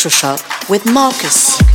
Electroshock with Marcus.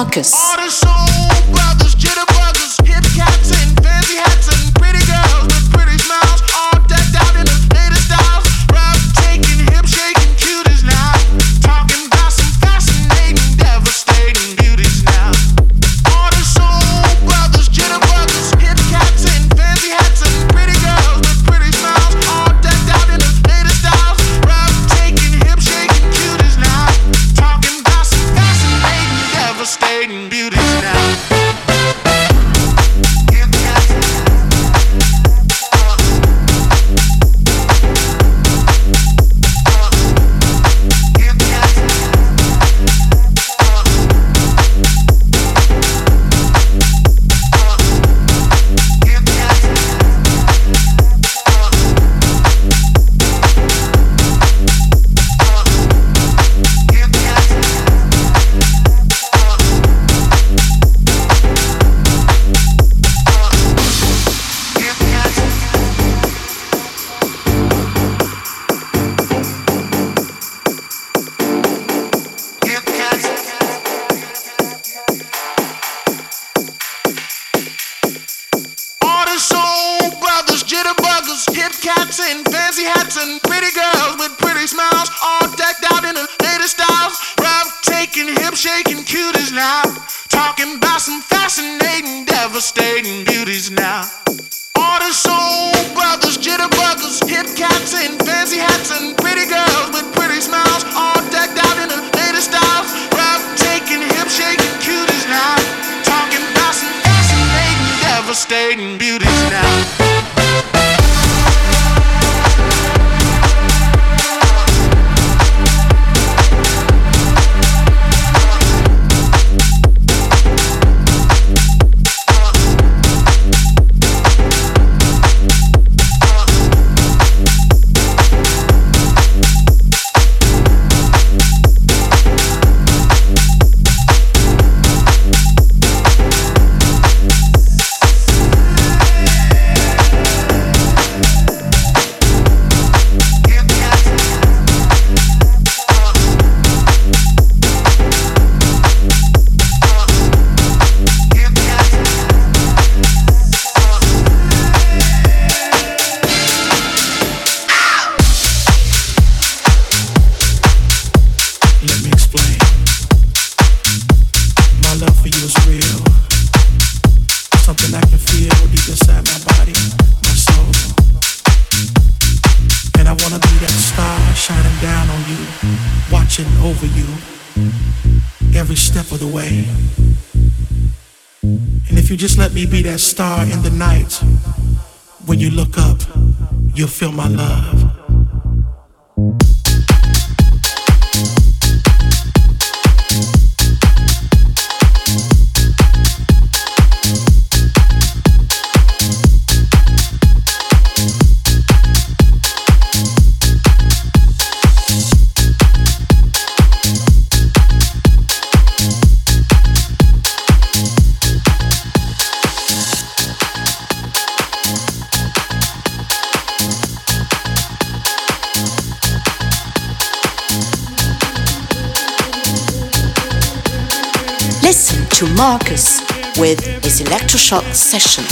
Marcus. That star in the night. When you look up, you'll feel my love. With his electroshock session.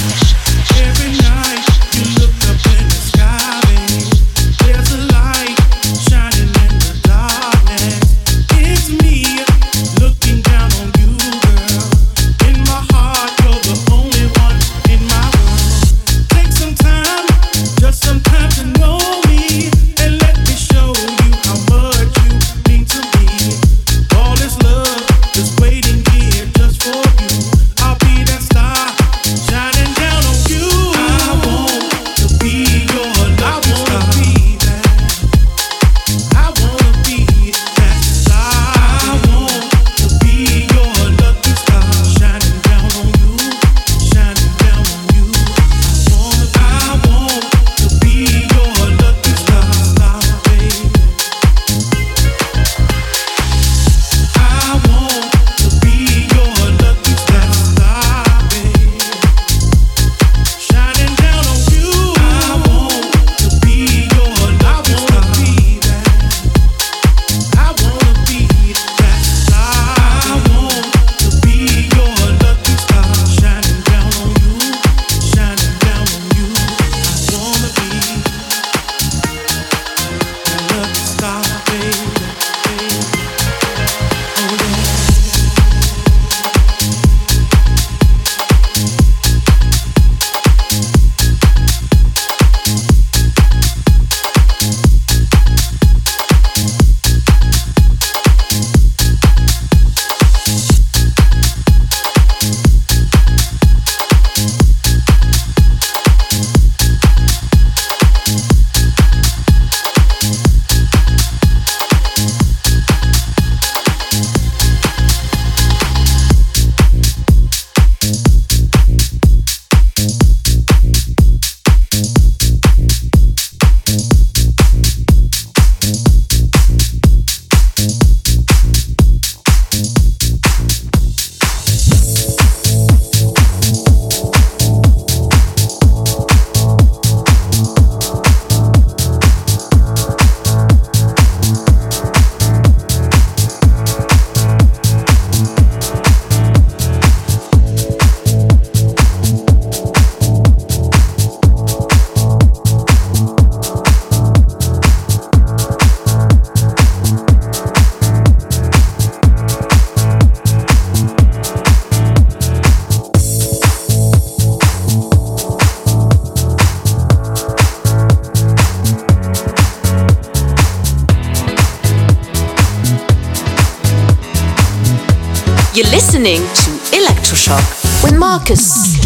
Listening to Electroshock with Marcus.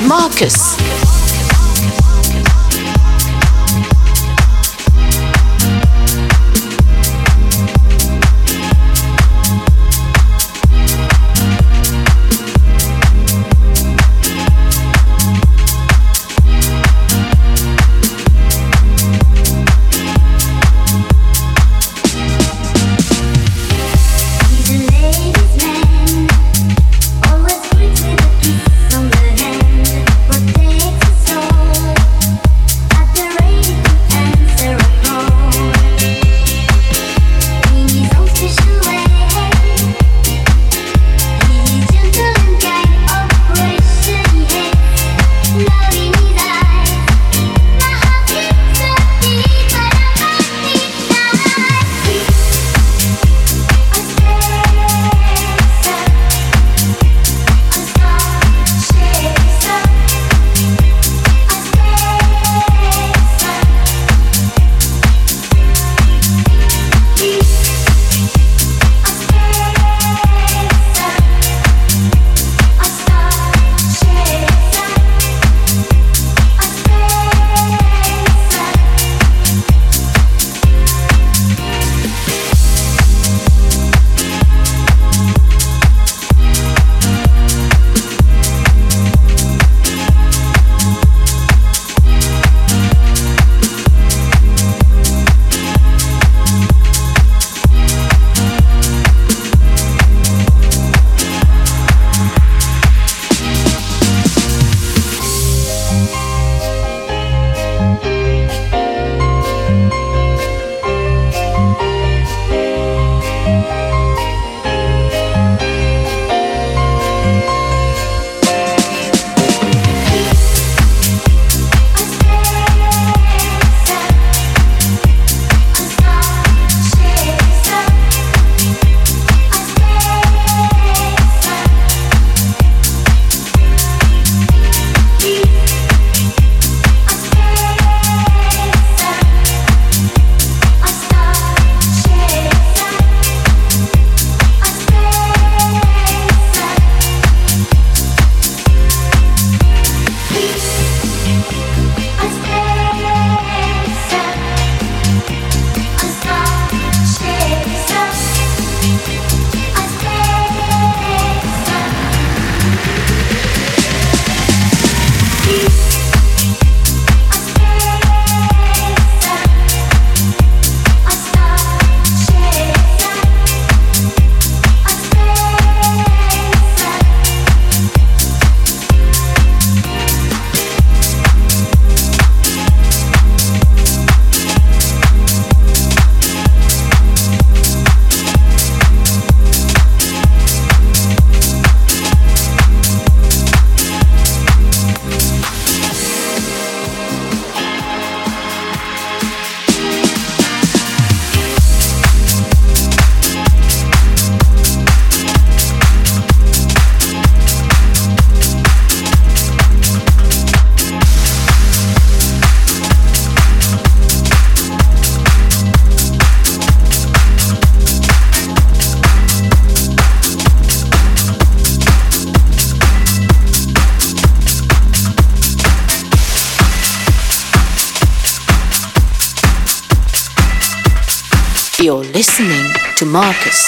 With Marcus. Listening to Marcus.